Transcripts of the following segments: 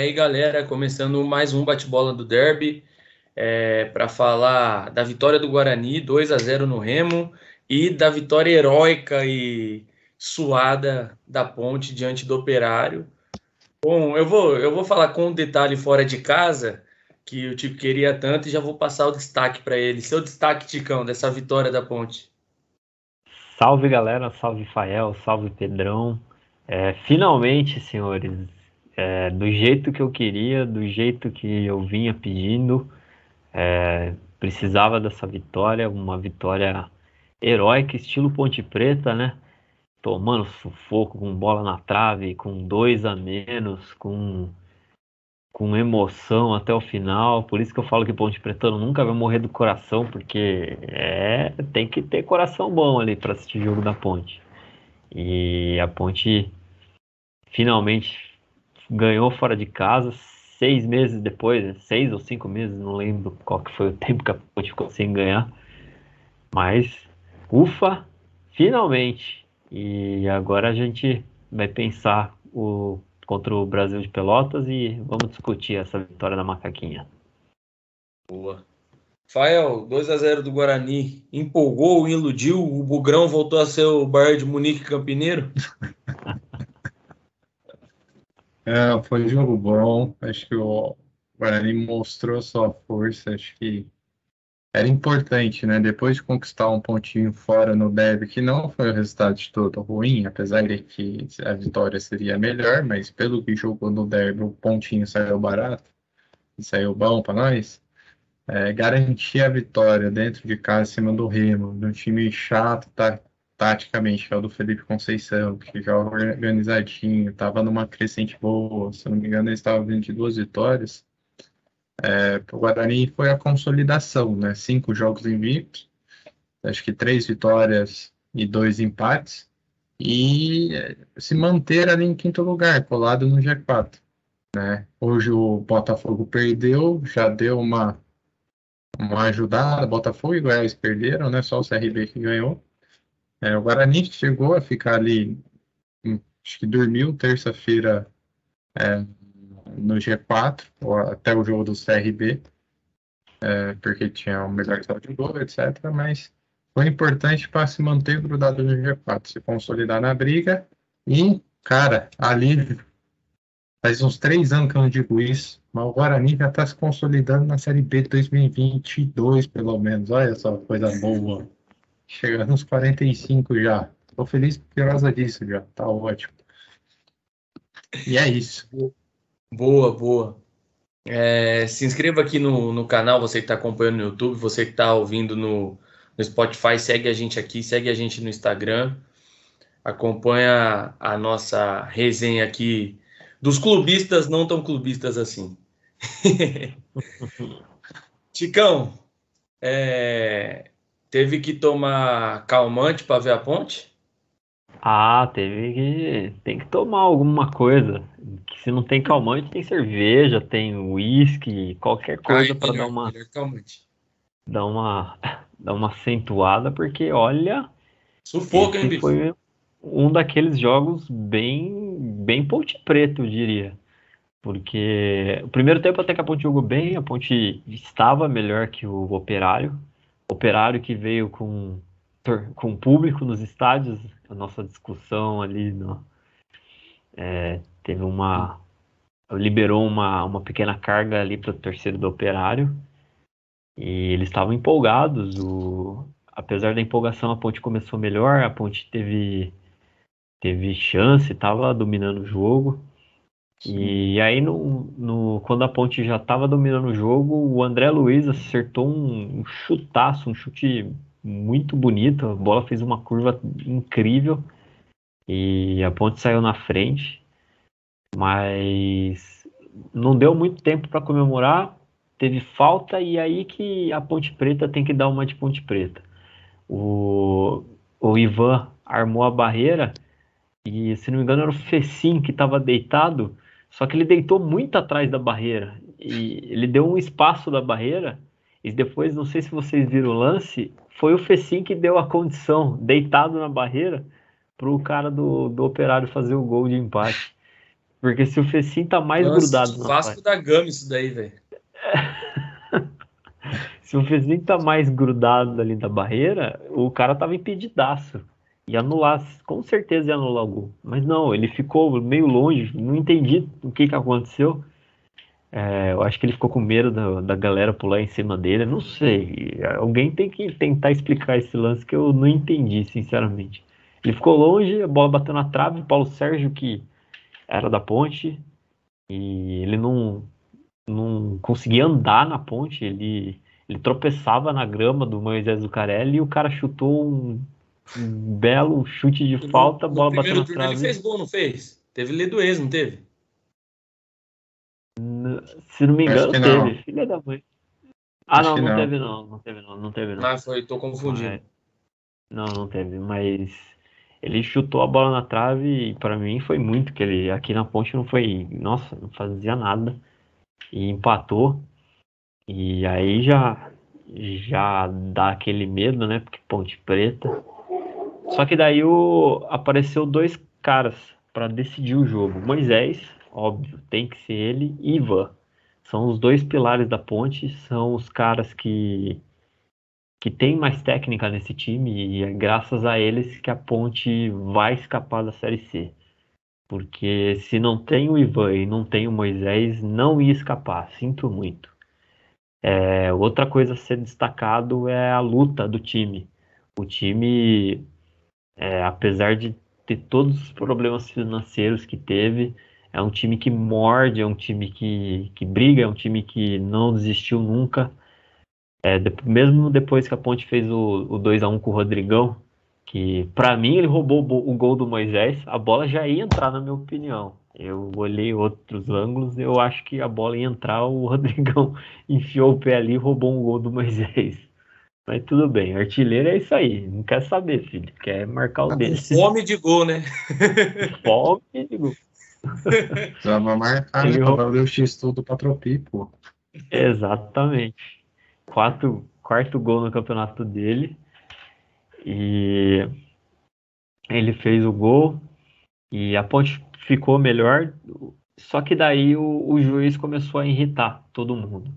aí, galera, começando mais um bate-bola do Derby é, para falar da vitória do Guarani, 2 a 0 no Remo, e da vitória heróica e suada da Ponte diante do Operário. Bom, eu vou, eu vou falar com um detalhe fora de casa que o Tico queria tanto e já vou passar o destaque para ele. Seu destaque, Ticão, dessa vitória da Ponte. Salve, galera. Salve, Fael. Salve, Pedrão. É, finalmente, senhores, é, do jeito que eu queria, do jeito que eu vinha pedindo, é, precisava dessa vitória, uma vitória heróica, estilo Ponte Preta, né? Tomando sufoco, com bola na trave, com dois a menos, com, com emoção até o final. Por isso que eu falo que Ponte Pretano nunca vai morrer do coração, porque é, tem que ter coração bom ali para assistir o jogo da Ponte. E a Ponte finalmente ganhou fora de casa, seis meses depois, seis ou cinco meses, não lembro qual que foi o tempo que a Ponte ficou sem ganhar. Mas, ufa, finalmente! E agora a gente vai pensar o, contra o Brasil de Pelotas e vamos discutir essa vitória da Macaquinha. Boa. Fael, 2 a 0 do Guarani. Empolgou, iludiu, o Bugrão voltou a ser o Bayern de Munique Campineiro? É, foi um jogo bom. Acho que o Guarani mostrou sua força. Acho que era importante, né? Depois de conquistar um pontinho fora no derby, que não foi o resultado de todo ruim, apesar de que a vitória seria melhor, mas pelo que jogou no derby, o pontinho saiu barato e saiu bom para nós. É, garantir a vitória dentro de casa, em cima do Remo, de um time chato, tá, taticamente, que é o do Felipe Conceição, que joga organizadinho, estava numa crescente boa, se não me engano, ele estava vindo de duas vitórias. É, o Guarani foi a consolidação, né? Cinco jogos invictos, acho que três vitórias e dois empates, e é, se manter ali em quinto lugar, colado no G4. Né? Hoje o Botafogo perdeu, já deu uma, uma ajudada, Botafogo e Goiás perderam, né? Só o CRB que ganhou. É, o Guarani chegou a ficar ali, acho que dormiu terça-feira é, no G4, ou até o jogo do CRB, é, porque tinha o melhor saldo de gol, etc. Mas foi importante para se manter grudado no G4, se consolidar na briga. E, cara, ali faz uns três anos que eu não digo isso, mas o Guarani já está se consolidando na Série B de 2022, pelo menos. Olha só, coisa boa. Chegando nos 45 já. Tô feliz por causa disso já. Tá ótimo. E é isso. Boa, boa. É, se inscreva aqui no, no canal, você que está acompanhando no YouTube, você que está ouvindo no, no Spotify, segue a gente aqui, segue a gente no Instagram, acompanha a nossa resenha aqui dos clubistas não tão clubistas assim. Ticão, é, Teve que tomar calmante para ver a ponte? Ah, teve que. Tem que tomar alguma coisa. Se não tem calmante, tem cerveja, tem uísque, qualquer coisa para dar uma. calmante. Dar uma. Dar uma acentuada, porque olha. Sufoco, hein, bicho? Foi um daqueles jogos bem. Bem ponte preto, eu diria. Porque o primeiro tempo até que a Ponte jogou bem, a Ponte estava melhor que o Operário, operário que veio com, com público nos estádios, a nossa discussão ali no, é, teve uma liberou uma, uma pequena carga ali para o torcedor do operário. E eles estavam empolgados o, apesar da empolgação a ponte começou melhor a ponte teve teve chance estava dominando o jogo e aí, no, no, quando a Ponte já estava dominando o jogo, o André Luiz acertou um, um chutaço, um chute muito bonito. A bola fez uma curva incrível e a Ponte saiu na frente, mas não deu muito tempo para comemorar. Teve falta e aí que a Ponte Preta tem que dar uma de Ponte Preta. O, o Ivan armou a barreira e, se não me engano, era o Fecim que estava deitado só que ele deitou muito atrás da barreira. E ele deu um espaço da barreira. E depois, não sei se vocês viram o lance, foi o Fecim que deu a condição, deitado na barreira, para o cara do, do operário fazer o gol de empate. Porque se o Fecim tá mais Nossa, grudado na Vasco da Gama isso daí, velho. se o Fecim tá mais grudado ali da barreira, o cara tava impedidaço. Ia anular, com certeza ia anular o gol. Mas não, ele ficou meio longe, não entendi o que que aconteceu. É, eu acho que ele ficou com medo da, da galera pular em cima dele. Não sei. Alguém tem que tentar explicar esse lance que eu não entendi, sinceramente. Ele ficou longe, a bola bateu na trave. O Paulo Sérgio, que era da ponte, e ele não, não conseguia andar na ponte. Ele, ele tropeçava na grama do Moisés Zucarelli e o cara chutou um belo chute de falta. A bola bateu na trave. Ele fez gol, não fez? Teve Ledoez, não teve? Se não me engano, teve. Não. Filha da mãe. Ah, não, não, não, teve não. Não teve não. Não teve não. Ah, foi, tô confundindo. Mas... Não, não teve, mas ele chutou a bola na trave e para mim foi muito que ele aqui na ponte não foi, nossa, não fazia nada e empatou. E aí já já dá aquele medo, né? Porque Ponte Preta. Só que daí o, apareceu dois caras para decidir o jogo. Moisés óbvio, tem que ser ele e Ivan. São os dois pilares da ponte, são os caras que que tem mais técnica nesse time e é graças a eles que a ponte vai escapar da Série C. Porque se não tem o Ivan e não tem o Moisés, não ia escapar, sinto muito. É, outra coisa a ser destacado é a luta do time. O time, é, apesar de ter todos os problemas financeiros que teve, é um time que morde, é um time que, que briga, é um time que não desistiu nunca. É, de, mesmo depois que a Ponte fez o, o 2 a 1 com o Rodrigão, que para mim ele roubou o, o gol do Moisés, a bola já ia entrar, na minha opinião. Eu olhei outros ângulos, eu acho que a bola ia entrar, o Rodrigão enfiou o pé ali e roubou um gol do Moisés. Mas tudo bem, artilheiro é isso aí. Não quer saber, filho. Quer marcar o tá dedo. Fome de gol, né? Fome de gol. Precisava marcar, né? Pra o X tudo pra Tropi, pô. Exatamente. Quatro, quarto gol no campeonato dele. E ele fez o gol. E a ponte ficou melhor. Só que daí o, o juiz começou a irritar todo mundo.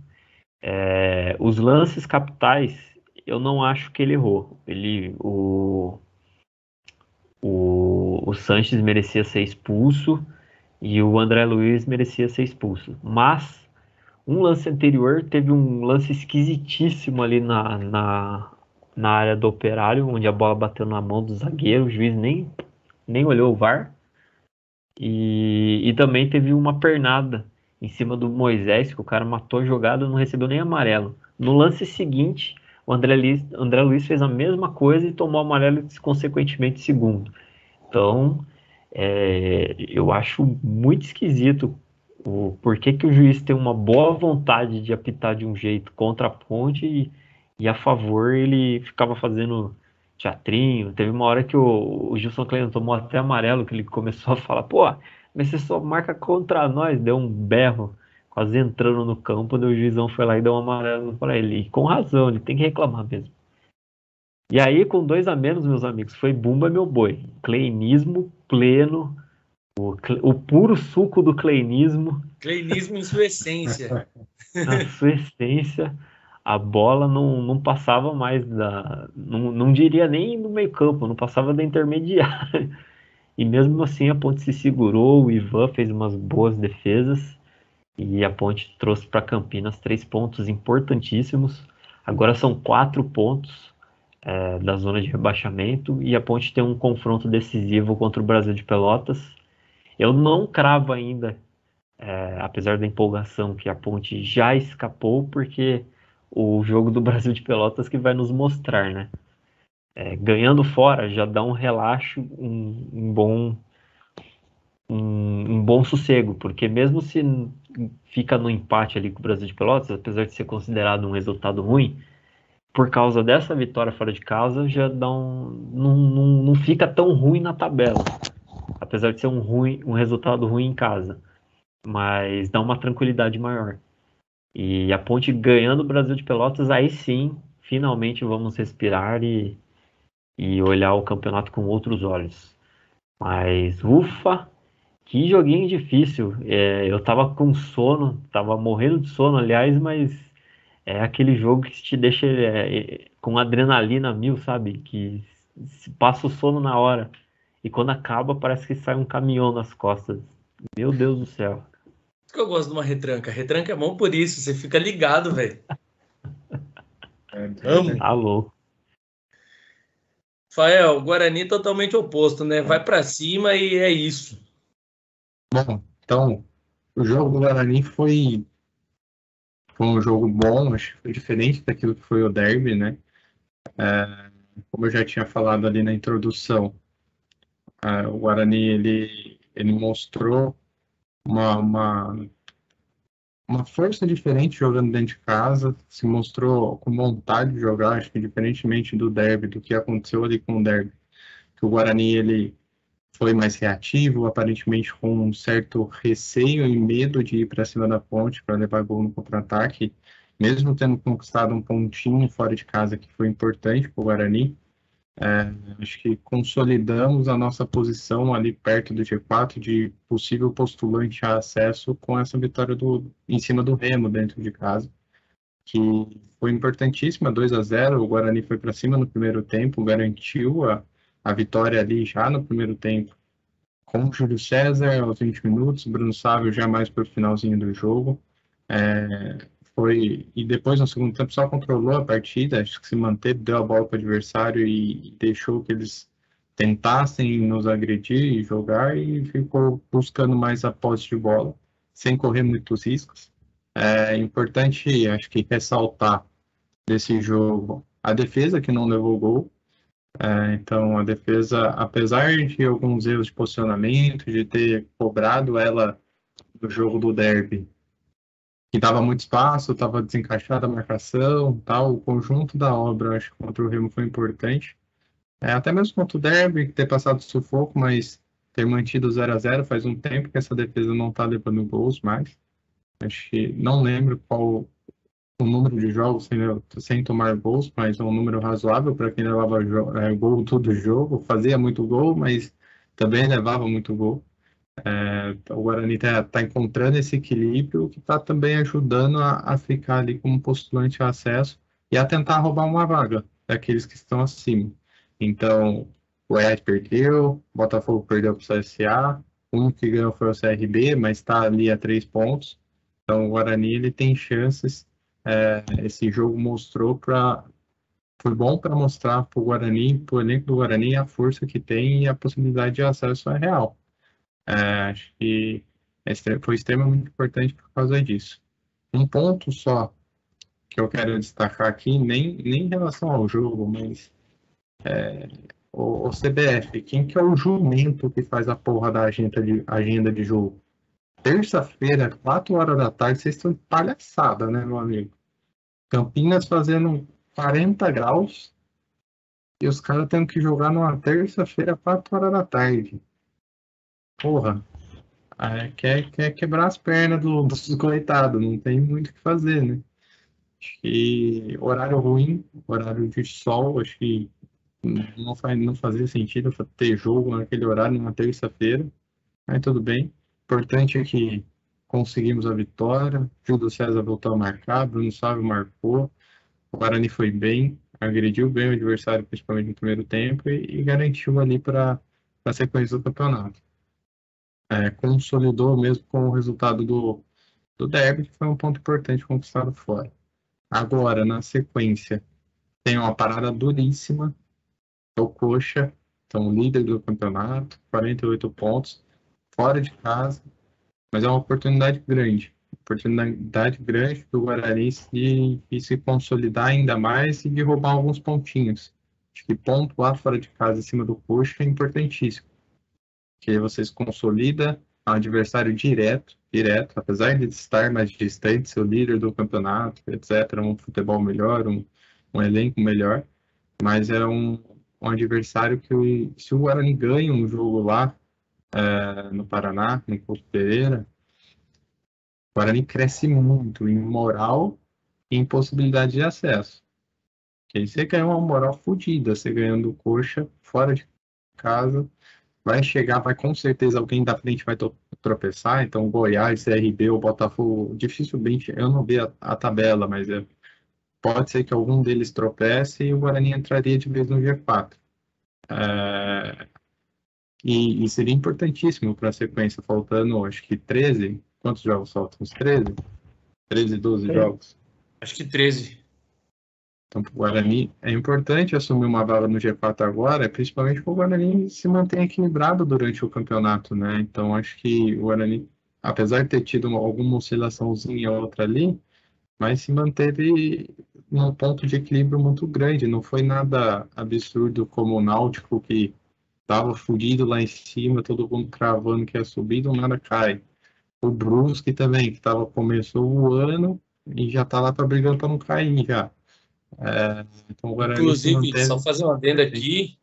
É, os lances capitais, eu não acho que ele errou. Ele, o, o, o Sanches merecia ser expulso e o André Luiz merecia ser expulso. Mas um lance anterior teve um lance esquisitíssimo ali na, na, na área do operário, onde a bola bateu na mão do zagueiro, o juiz nem, nem olhou o VAR. E, e também teve uma pernada em cima do Moisés, que o cara matou a jogada não recebeu nem amarelo. No lance seguinte, o André Luiz, André Luiz fez a mesma coisa e tomou amarelo consequentemente segundo. Então, é, eu acho muito esquisito o porquê que o juiz tem uma boa vontade de apitar de um jeito contra a ponte e, e a favor ele ficava fazendo teatrinho. Teve uma hora que o, o Gilson Klein tomou até amarelo, que ele começou a falar, pô, mas você só marca contra nós, deu um berro, quase entrando no campo, o juizão foi lá e deu um amarelo para ele. E com razão, ele tem que reclamar mesmo. E aí, com dois a menos, meus amigos, foi Bumba meu boi. Kleinismo pleno, o, o puro suco do kleinismo. Kleinismo em sua essência. Na sua essência, a bola não, não passava mais da. Não, não diria nem no meio-campo, não passava da intermediária. E mesmo assim a ponte se segurou, o Ivan fez umas boas defesas e a ponte trouxe para Campinas três pontos importantíssimos. Agora são quatro pontos é, da zona de rebaixamento e a Ponte tem um confronto decisivo contra o Brasil de Pelotas. Eu não cravo ainda, é, apesar da empolgação, que a Ponte já escapou, porque o jogo do Brasil de Pelotas que vai nos mostrar, né? É, ganhando fora já dá um relaxo, um, um bom um, um, bom sossego, porque mesmo se fica no empate ali com o Brasil de Pelotas, apesar de ser considerado um resultado ruim, por causa dessa vitória fora de casa, já dá um, não, não, não fica tão ruim na tabela. Apesar de ser um, ruim, um resultado ruim em casa. Mas dá uma tranquilidade maior. E a Ponte ganhando o Brasil de Pelotas, aí sim, finalmente vamos respirar e, e olhar o campeonato com outros olhos. Mas ufa, que joguinho difícil. É, eu tava com sono, tava morrendo de sono, aliás, mas é aquele jogo que te deixa é, é, com adrenalina mil, sabe? Que passa o sono na hora. E quando acaba, parece que sai um caminhão nas costas. Meu Deus do céu. que eu gosto de uma retranca. Retranca é bom por isso, você fica ligado, velho. Amo. Tá louco. Fael, Guarani totalmente oposto, né? Vai para cima e é isso. Bom, então, o jogo do Guarani foi, foi um jogo bom, acho que foi diferente daquilo que foi o derby, né? É, como eu já tinha falado ali na introdução, é, o Guarani ele, ele mostrou uma, uma uma força diferente jogando dentro de casa, se mostrou com vontade de jogar, acho que diferentemente do derby, do que aconteceu ali com o derby, que o Guarani ele foi mais reativo, aparentemente com um certo receio e medo de ir para cima da ponte para levar gol no contra-ataque, mesmo tendo conquistado um pontinho fora de casa que foi importante para o Guarani, é, acho que consolidamos a nossa posição ali perto do G4 de possível postulante a acesso com essa vitória do, em cima do Remo dentro de casa, que foi importantíssima, 2 a 0 o Guarani foi para cima no primeiro tempo, garantiu a, a vitória ali já no primeiro tempo com Júlio César aos 20 minutos, Bruno Sávio já mais para o finalzinho do jogo. É, foi e depois no segundo tempo só controlou a partida, acho que se manteve, deu a bola para o adversário e deixou que eles tentassem nos agredir e jogar e ficou buscando mais a posse de bola, sem correr muitos riscos. É importante, acho que ressaltar desse jogo a defesa que não levou gol. É, então a defesa, apesar de alguns erros de posicionamento, de ter cobrado ela no jogo do derby, que dava muito espaço, estava desencaixada a marcação, tal. O conjunto da obra, acho que contra o Remo foi importante. É, até mesmo contra o Derby, ter passado sufoco, mas ter mantido 0 a 0 faz um tempo que essa defesa não está levando gols mais. Acho que não lembro qual o número de jogos sem, sem tomar gols, mas é um número razoável para quem levava é, gol todo jogo. Fazia muito gol, mas também levava muito gol. É, o Guarani está tá encontrando esse equilíbrio que está também ajudando a, a, ficar ali como postulante a acesso e a tentar roubar uma vaga daqueles que estão acima. Então, o Goiás perdeu, o Botafogo perdeu para o CSA, o único que ganhou foi o CRB, mas está ali a três pontos. Então, o Guarani ele tem chances. É, esse jogo mostrou para foi bom para mostrar para o Guarani, para o elenco do Guarani, a força que tem e a possibilidade de acesso é real. É, acho que foi extremamente importante por causa disso. Um ponto só que eu quero destacar aqui, nem, nem em relação ao jogo, mas é, o, o, CBF, quem que é o jumento que faz a porra da agenda de, agenda de jogo? Terça-feira, 4 horas da tarde, vocês estão palhaçada, né, meu amigo? Campinas fazendo 40 graus e os caras tendo que jogar numa terça-feira, 4 horas da tarde porra, quer, quer quebrar as pernas do, dos coitados, não tem muito o que fazer, né? Acho que horário ruim, horário de sol, acho que não, faz, não fazia sentido ter jogo naquele horário, numa terça-feira, mas tudo bem. Importante é que conseguimos a vitória, Júlio César voltou a marcar, Bruno Sávio marcou, o Guarani foi bem, agrediu bem o adversário, principalmente no primeiro tempo, e, e garantiu ali para a sequência do campeonato é, consolidou mesmo com o resultado do, do derby, que foi um ponto importante conquistado fora. Agora, na sequência, tem uma parada duríssima, é o Coxa, então líder do campeonato, 48 pontos, fora de casa, mas é uma oportunidade grande, oportunidade grande do Guarani de, de se consolidar ainda mais e de roubar alguns pontinhos. Acho que pontuar fora de casa em cima do Coxa é importantíssimo que vocês consolida adversário direto, direto, apesar de estar mais distante, ser o líder do campeonato, etc., um futebol melhor, um, um elenco melhor, mas é um, um adversário que, se o Guarani ganha um jogo lá é, no Paraná, no Couto Pereira, o Guarani cresce muito em moral e em possibilidade de acesso. Porque você ganha uma moral fodida, você ganhando coxa fora de casa, vai chegar, vai com certeza alguém da frente vai, tropeçar, então Goiás, CRB ou Botafogo, dificilmente, eu não vi a, a tabela, mas é, pode ser que algum deles tropece e o Guarani entraria de vez no G4. É, e, e, seria importantíssimo para a sequência, faltando acho que 13. Quantos jogos faltam? Uns 13? 13, 12 é. jogos? Acho que 13. Então, para o Guarani, é importante assumir uma vaga no G4 agora, principalmente para o Guarani se manter equilibrado durante o campeonato, né? Então, acho que o Guarani, apesar de ter tido uma, alguma oscilaçãozinha ou outra ali, mas se manteve num ponto de equilíbrio muito grande. Não foi nada absurdo como o Náutico, que estava fudido lá em cima, todo mundo cravando que ia subir, do nada cai. O Brusque também, que tava, começou o ano e já está lá para brigando para não cair já. É, então Inclusive, manteve... só fazer uma adenda aqui,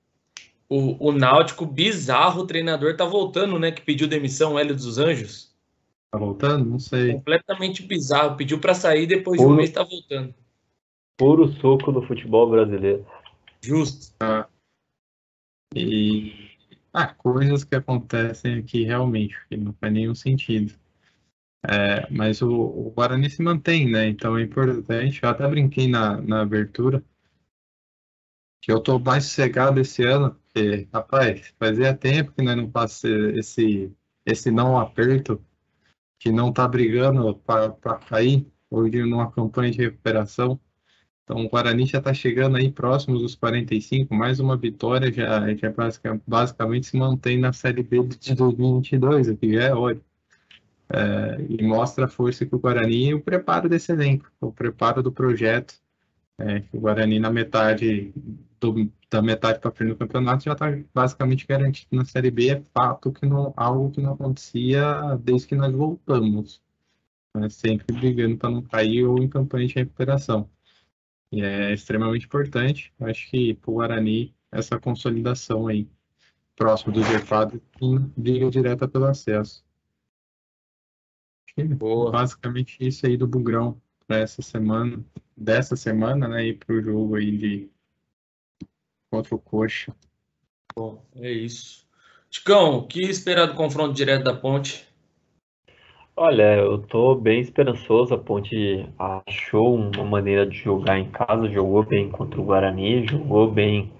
o, o Náutico, bizarro, o treinador tá voltando, né? Que pediu demissão, o Hélio dos Anjos. Tá voltando? Não sei. Completamente bizarro. Pediu para sair, depois puro, de um mês tá voltando. Puro soco do futebol brasileiro. Justo. Ah. E ah, coisas que acontecem aqui realmente, que não faz nenhum sentido. É, mas o, o, Guarani se mantém, né? Então é importante. Eu até brinquei na, na abertura que eu tô mais sossegado esse ano, porque, rapaz, fazia tempo que nós não passamos esse, esse não aperto, que não tá brigando para cair, hoje numa campanha de recuperação. Então o Guarani já está chegando aí próximos dos 45, mais uma vitória, já, já basicamente se mantém na Série B de 2022, o que já é ótimo é, e mostra a força que o Guarani e o preparo desse elenco, o preparo do projeto. É, o Guarani na metade do, da metade para frente do campeonato já está basicamente garantido na Série B. É fato que não algo que não acontecia desde que nós voltamos, né, sempre brigando para não cair ou em campanha de recuperação. E é extremamente importante. Acho que para o Guarani essa consolidação aí próximo do G4 em briga direta pelo acesso. Boa. Basicamente isso aí do Bugrão para essa semana, dessa semana, né? E para o jogo aí de contra o Coxa. Bom, é isso. Ticão, o que esperar do confronto direto da Ponte? Olha, eu tô bem esperançoso. A Ponte achou uma maneira de jogar em casa, jogou bem contra o Guarani, jogou bem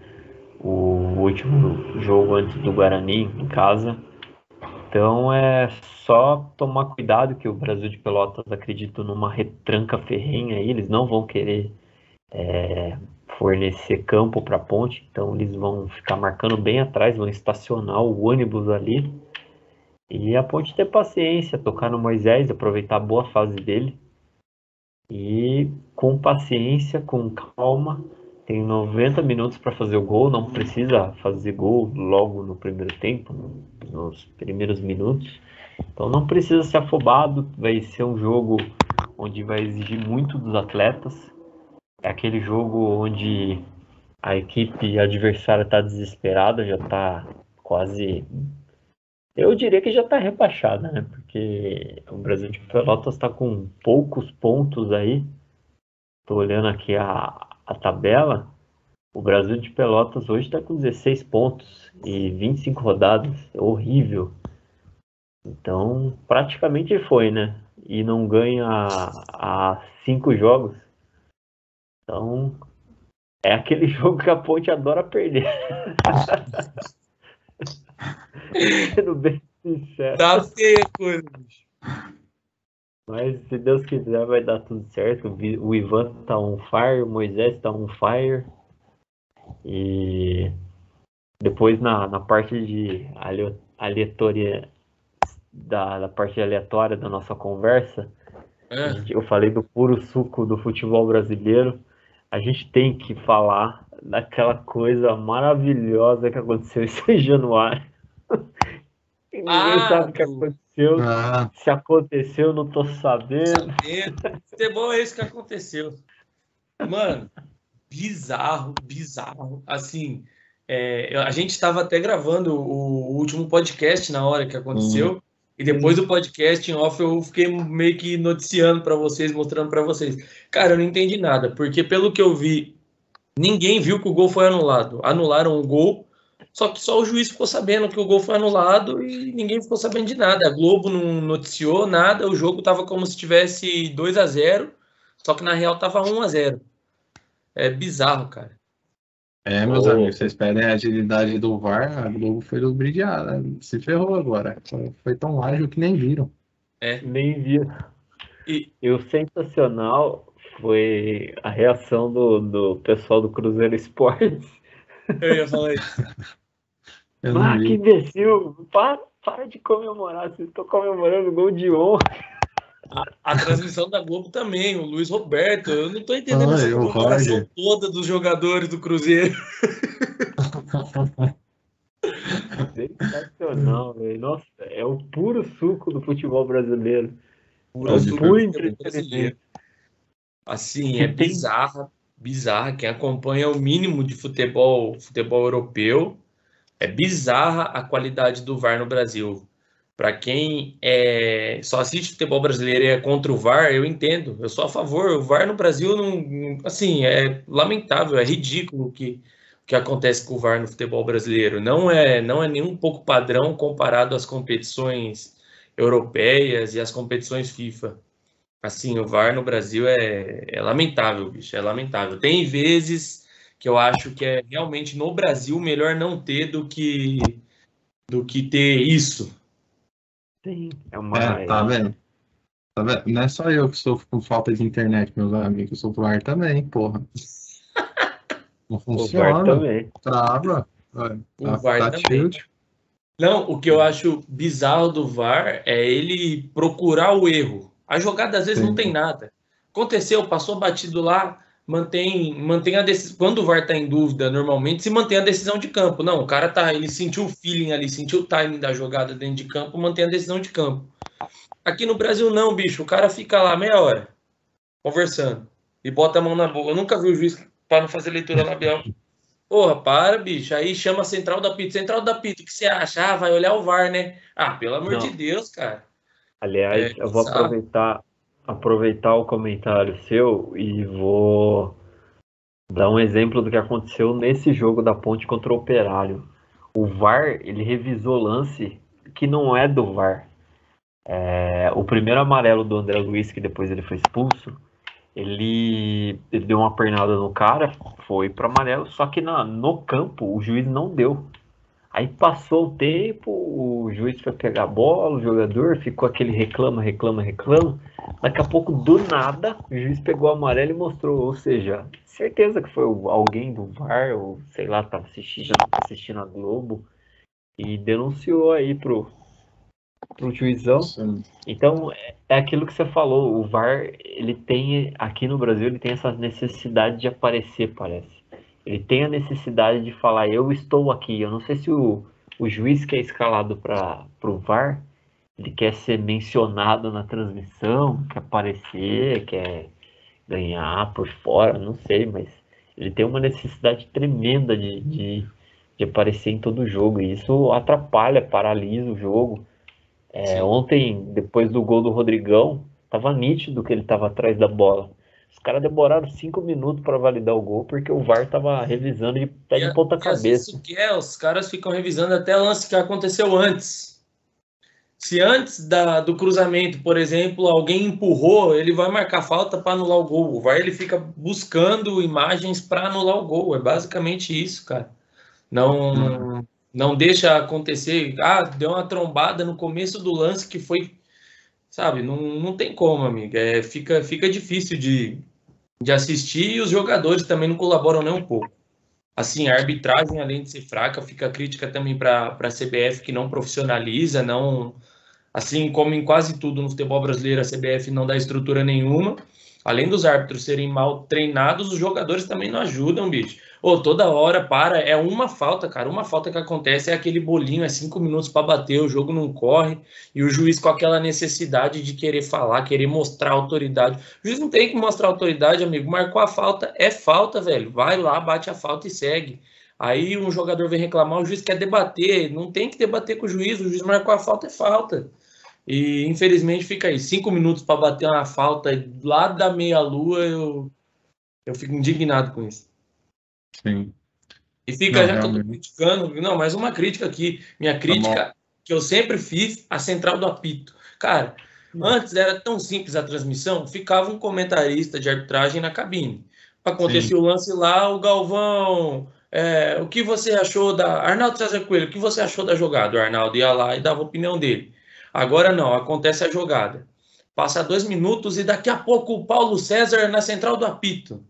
o último jogo antes do Guarani em casa. Então é só tomar cuidado que o Brasil de Pelotas acredita numa retranca ferrenha aí, eles não vão querer é, fornecer campo para a ponte, então eles vão ficar marcando bem atrás, vão estacionar o ônibus ali. E a ponte ter paciência, tocar no Moisés, aproveitar a boa fase dele. E com paciência, com calma, tem 90 minutos para fazer o gol, não precisa fazer gol logo no primeiro tempo, nos primeiros minutos. Então não precisa ser afobado, vai ser um jogo onde vai exigir muito dos atletas. É aquele jogo onde a equipe adversária está desesperada, já está quase. Eu diria que já está rebaixada, né? Porque o Brasil de Pelotas está com poucos pontos aí. Estou olhando aqui a, a tabela, o Brasil de Pelotas hoje está com 16 pontos e 25 rodadas. É horrível. Então, praticamente foi, né? E não ganha há cinco jogos. Então, é aquele jogo que a Ponte adora perder. Sendo bem sincero. Tá feia coisa, bicho. Mas se Deus quiser vai dar tudo certo. O Ivan tá on fire, o Moisés tá on fire. E depois na, na parte de aleatória da, da parte aleatória da nossa conversa, é. gente, eu falei do puro suco do futebol brasileiro. A gente tem que falar daquela coisa maravilhosa que aconteceu em São Januário. Ninguém ah, sabe o que aconteceu. Ah. Se aconteceu, não tô sabendo. sabendo. Futebol é isso que aconteceu. Mano, bizarro, bizarro. Assim, é, a gente estava até gravando o, o, último podcast na hora que aconteceu. Uhum. E depois do podcast em off eu fiquei meio que noticiando para vocês, mostrando para vocês. Cara, eu não entendi nada, porque pelo que eu vi, ninguém viu que o gol foi anulado. Anularam o gol Só que só o juiz ficou sabendo que o gol foi anulado e ninguém ficou sabendo de nada. A Globo não noticiou nada, o jogo tava como se tivesse 2 a 0 só que na real tava 1 a 0 É bizarro, cara. É, meus oh. amigos, vocês pedem a agilidade do VAR, a Globo foi lubridiada, se ferrou agora. Foi tão ágil que nem viram. É. Nem viram. E... e o sensacional foi a reação do, do pessoal do Cruzeiro Esportes. Eu ia falar isso. ah, que imbecil! Para, para de comemorar, vocês estão comemorando o gol de honra. A, a, transmissão da Globo também, o Luiz Roberto. Eu não estou entendendo essa comparação toda dos jogadores do Cruzeiro. Sensacional, velho. Nossa, é o puro suco do futebol brasileiro. Puro é o puro entretenimento. Assim, é bizarra, bizarra. Quem acompanha o mínimo de futebol, futebol europeu, é bizarra a qualidade do VAR no Brasil. Para quem é, só assiste futebol brasileiro e é contra o VAR, eu entendo. Eu sou a favor. O VAR no Brasil não, assim, é lamentável, é ridículo o que, que acontece com o VAR no futebol brasileiro. Não é, não é nem um pouco padrão comparado às competições europeias e às competições FIFA. Assim, o VAR no Brasil é, é lamentável, bicho, é lamentável. Tem vezes que eu acho que é realmente no Brasil melhor não ter do que do que ter isso Sim, é uma. É, tá vendo? Tá vendo? Não é só eu que sofro com falta de internet, meus amigos. Eu sou o VAR também, porra. Não funciona. também. Trava. O tá, VAR tá também. Não, o que eu acho bizarro do VAR é ele procurar o erro. A jogada às vezes Sim. não tem nada. Aconteceu, passou batido lá, mantém, mantém a decisão. Quando o VAR está em dúvida, normalmente se mantém a decisão de campo. Não, o cara tá, ele sentiu o feeling ali, sentiu o timing da jogada dentro de campo, mantém a decisão de campo. Aqui no Brasil não, bicho, o cara fica lá meia hora conversando e bota a mão na boca. Eu nunca vi o juiz para não fazer leitura labial. Porra, para, bicho. Aí chama a central da pita. Central da pita, o que você acha? Ah, vai olhar o VAR, né? Ah, pelo amor não. de Deus, cara. Aliás, é, eu vou sabe? aproveitar aproveitar o comentário seu e vou dar um exemplo do que aconteceu nesse jogo da Ponte contra o Operário. O VAR, ele revisou lance que não é do VAR. É, o primeiro amarelo do André Luiz, que depois ele foi expulso, ele, ele deu uma pernada no cara, foi para amarelo, só que na, no campo o juiz não deu. Aí passou o tempo, o juiz foi pegar a bola, o jogador ficou aquele reclama, reclama, reclama. Daqui a pouco, do nada, o juiz pegou o amarelo e mostrou. Ou seja, certeza que foi alguém do VAR, ou sei lá, estava assistindo, assistindo a Globo, e denunciou aí pro, pro juizão. Sim. Então, é aquilo que você falou, o VAR, ele tem, aqui no Brasil, ele tem essa necessidade de aparecer, parece. Ele tem a necessidade de falar, eu estou aqui. Eu não sei se o, o juiz que é escalado para o VAR, ele quer ser mencionado na transmissão, quer aparecer, quer ganhar por fora, não sei, mas ele tem uma necessidade tremenda de, de, de aparecer em todo o jogo. E isso atrapalha, paralisa o jogo. É, ontem, depois do gol do Rodrigão, estava nítido que ele estava atrás da bola. Os caras demoraram cinco minutos para validar o gol porque o VAR tava revisando de pé de ponta cabeça. Isso que é, os caras ficam revisando até lance que aconteceu antes. Se antes da, do cruzamento, por exemplo, alguém empurrou, ele vai marcar falta para anular o gol. O VAR ele fica buscando imagens para anular o gol. É basicamente isso, cara. Não, uhum. não deixa acontecer. Ah, deu uma trombada no começo do lance que foi sabe? Não, não tem como, amiga. É, fica, fica difícil de, de assistir e os jogadores também não colaboram nem um pouco. Assim, a arbitragem, além de ser fraca, fica crítica também para a CBF, que não profissionaliza, não. Assim como em quase tudo no futebol brasileiro, a CBF não dá estrutura nenhuma. Além dos árbitros serem mal treinados, os jogadores também não ajudam, bicho. Ô, toda hora para, é uma falta, cara. Uma falta que acontece é aquele bolinho, é cinco minutos para bater, o jogo não corre, e o juiz com aquela necessidade de querer falar, querer mostrar autoridade. O juiz não tem que mostrar autoridade, amigo. Marcou a falta, é falta, velho. Vai lá, bate a falta e segue. Aí um jogador vem reclamar, o juiz quer debater. Não tem que debater com o juiz, o juiz marcou a falta, é falta. E infelizmente fica aí, cinco minutos para bater uma falta lá da meia-lua, eu, eu fico indignado com isso. Sim. E fica não, já todo criticando. Não, mais uma crítica aqui. Minha tá crítica tá que eu sempre fiz, a central do apito. Cara, antes era tão simples a transmissão, ficava um comentarista de arbitragem na cabine. Acontecia Sim. o lance lá, o Galvão. É, o que você achou da. Arnaldo César Coelho, o que você achou da jogada? O Arnaldo ia lá e dava a opinião dele. Agora não, acontece a jogada. Passa dois minutos e daqui a pouco o Paulo César na central do apito.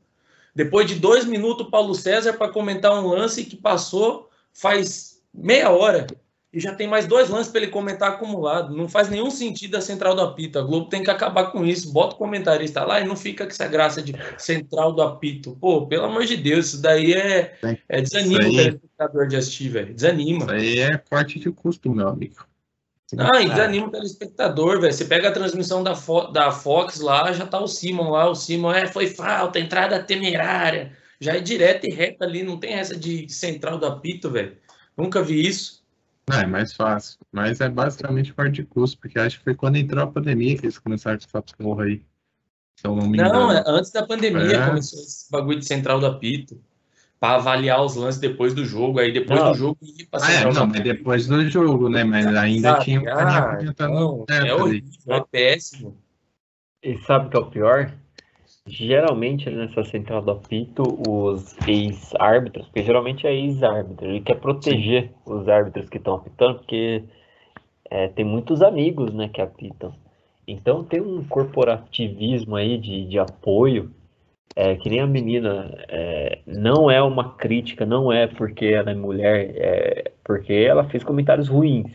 Depois de dois minutos, o Paulo César para comentar um lance que passou faz meia hora e já tem mais dois lances para ele comentar acumulado. Não faz nenhum sentido a central do apito. A Globo tem que acabar com isso. Bota o comentarista lá e não fica com essa graça de central do apito. Pô, pelo amor de Deus, isso daí é, é desanima o telespectador de assistir, velho. Desanima. Isso aí é corte de custo, meu amigo. Ah, e desanima o telespectador, velho. Você pega a transmissão da, Fo da Fox lá, já tá o Simon lá. O Simon é, foi falta, entrada temerária. Já é direto e reto ali, não tem essa de central do apito, velho. Nunca vi isso. Não, é mais fácil. Mas é basicamente parte de custo, porque acho que foi quando entrou a pandemia que eles começaram com essa porra aí. Se eu não me engano. Não, é antes da pandemia é. começou esse bagulho de central do apito. Para avaliar os lances depois do jogo. Aí depois não. do jogo ir pra ah, é, não, mas depois do jogo, né? Mas ainda sabe? tinha ah, não, É horrível, é péssimo. E sabe o que é o pior? Geralmente nessa central do apito, os ex-árbitros, porque geralmente é ex-árbitro, ele quer proteger Sim. os árbitros que estão apitando, porque é, tem muitos amigos né, que apitam. Então tem um corporativismo aí de, de apoio, é, que nem a menina, é, não é uma crítica, não é porque ela é mulher, é porque ela fez comentários ruins.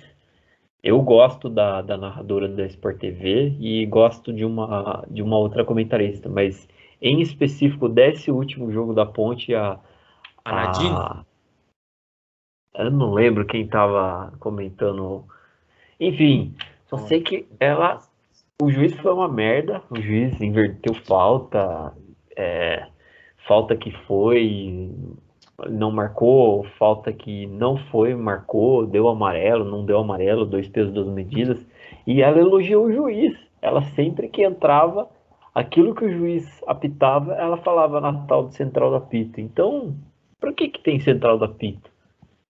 Eu gosto da, da narradora da Sport TV e gosto de uma, de uma outra comentarista, mas em específico desse último jogo da Ponte, a. A eu não lembro quem estava comentando. Enfim, só sei que ela. O juiz foi uma merda, o juiz inverteu falta, é, falta que foi, não marcou, falta que não foi, marcou, deu amarelo, não deu amarelo, dois pesos, duas medidas. E ela elogiou o juiz. Ela sempre que entrava, aquilo que o juiz apitava, ela falava na tal de central da pita. Então, para que que tem central da pita?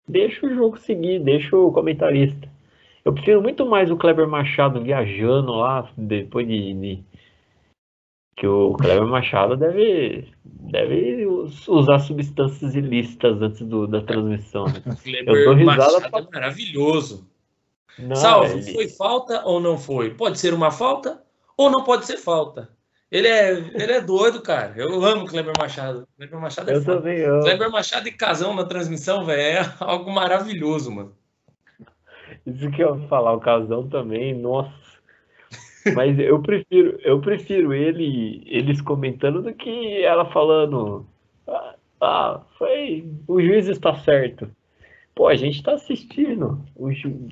Deixa o jogo seguir, deixa o comentarista. Eu prefiro muito mais o Kleber Machado viajando lá depois de, de que o Kleber Machado deve, deve usar substâncias ilícitas antes do, da transmissão. Né? Kleber Machado pra... é maravilhoso. Não, Salvo, ele... foi falta ou não foi? Pode ser uma falta ou não pode ser falta. Ele é, ele é doido, cara. Eu amo o Kleber Machado. Kleber Machado é Eu foda. também amo. Kleber Machado e Casão na transmissão, velho, é algo maravilhoso, mano. Isso que eu ia falar, o Casão também, nossa. Mas eu prefiro, eu prefiro ele, eles comentando do que ela falando. Ah, ah, foi. O juiz está certo. Pô, a gente está assistindo. O ju...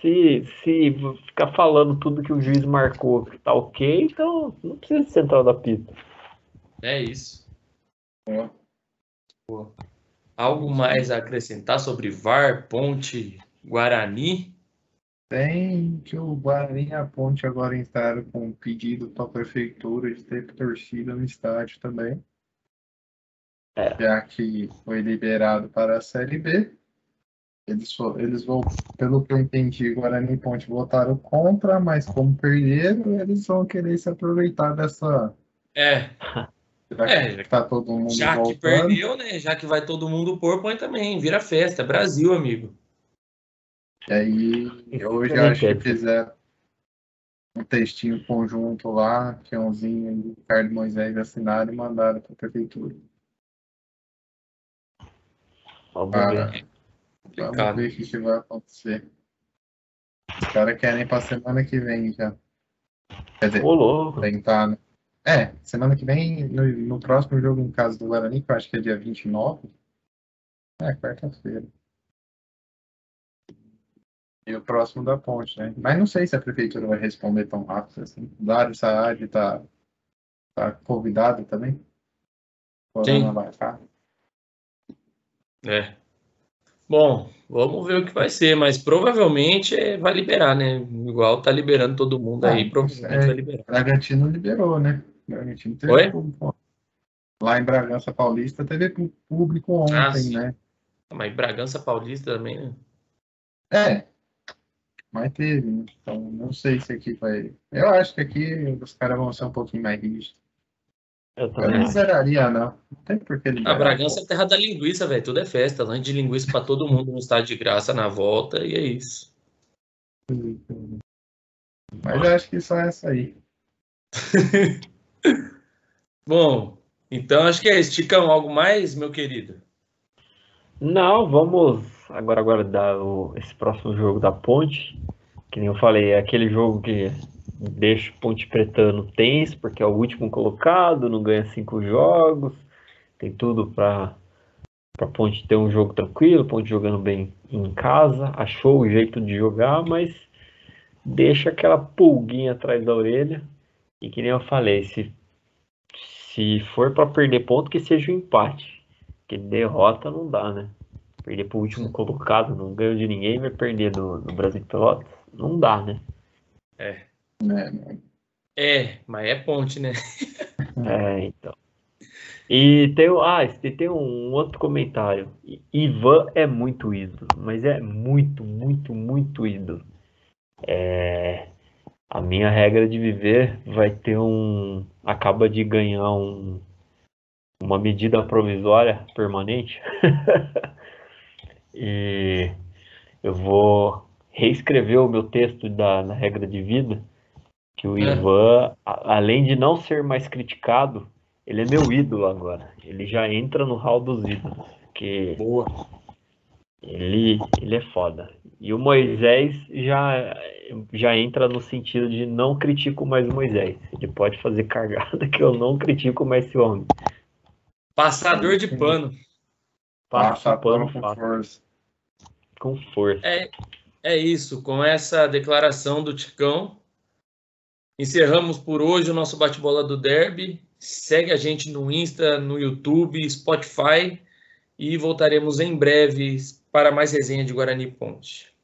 se, se ficar falando tudo que o juiz marcou que tá ok, então não precisa de central da pista. É isso. Algo mais a acrescentar sobre VAR, Ponte, Guarani? Tem que o Guarani e a Ponte agora entraram com um pedido para a prefeitura de ter torcida no estádio também. É. Já que foi liberado para a Série B. Eles, eles vão, pelo que eu entendi, Guarani e Ponte votaram contra, mas como perderam, eles vão querer se aproveitar dessa. É. Já é, que tá todo mundo Já voltando. que perdeu, né? Já que vai todo mundo pôr, põe também. Vira festa. Brasil, amigo. E aí, hoje acho que fizeram um textinho conjunto lá, Tiãozinho e Ricardo Moisés assinaram e mandaram para a prefeitura. Vamos ver. Vamos ver o que, que vai acontecer. Os caras querem para semana que vem já. Quer dizer, Ô, louco. tentar, né? É, semana que vem, no, no próximo jogo em casa do Guarani, que eu acho que é dia 29. É, quarta-feira. E o próximo da ponte, né? Mas não sei se a prefeitura vai responder tão rápido assim. O Dário Saad está tá convidado também? Sim. Vai ficar. É. Bom, vamos ver o que vai ser, mas provavelmente vai liberar, né? Igual tá liberando todo mundo ah, aí, provavelmente é, vai liberar. Bragantino liberou, né? Bragantino teve Oi? Um... lá em Bragança Paulista teve público ontem, ah, né? Mas Bragança Paulista também, né? É, mas teve, né? Então, não sei se aqui vai. Eu acho que aqui os caras vão ser um pouquinho mais rígidos. Eu também. Eu não liberaria, não. Não tem por que liberar. A Bragança é terra da linguiça, velho. Tudo é festa. Lanche de linguiça pra todo mundo no estádio de graça na volta, e é isso. Mas eu acho que só é essa aí. Bom, então acho que é isso. Ticão, algo mais, meu querido? Não, vamos agora aguardar o, esse próximo jogo da Ponte. Que nem eu falei, é aquele jogo que deixa o Ponte Pretano tenso, porque é o último colocado, não ganha cinco jogos, tem tudo para para Ponte ter um jogo tranquilo, Ponte jogando bem em casa, achou o jeito de jogar, mas deixa aquela pulguinha atrás da orelha. E que nem eu falei, se, se for para perder ponto, que seja um empate. Porque derrota não dá, né? Perder pro último colocado, não ganhou de ninguém, vai perder do, do Brasil de Pelotas. Não dá, né? É. É, é mas é ponte, né? é, então. E tem, ah, tem um outro comentário. Ivan é muito ídolo, mas é muito, muito, muito ídolo. É, a minha regra de viver vai ter um. acaba de ganhar um, uma medida provisória permanente. e eu vou reescrever o meu texto da na regra de vida. Que o é. Ivan, a, além de não ser mais criticado, ele é meu ídolo agora. Ele já entra no hall dos ídolos. Que Boa. Ele, ele é foda. E o Moisés já, já entra no sentido de não critico mais o Moisés. Ele pode fazer cagada que eu não critico mais esse homem. Passador de pano. Passa pano com força. Com força. É, é isso. Com essa declaração do Ticão, encerramos por hoje o nosso bate-bola do Derby. Segue a gente no Insta, no YouTube, Spotify e voltaremos em breve para mais resenha de Guarani Ponte.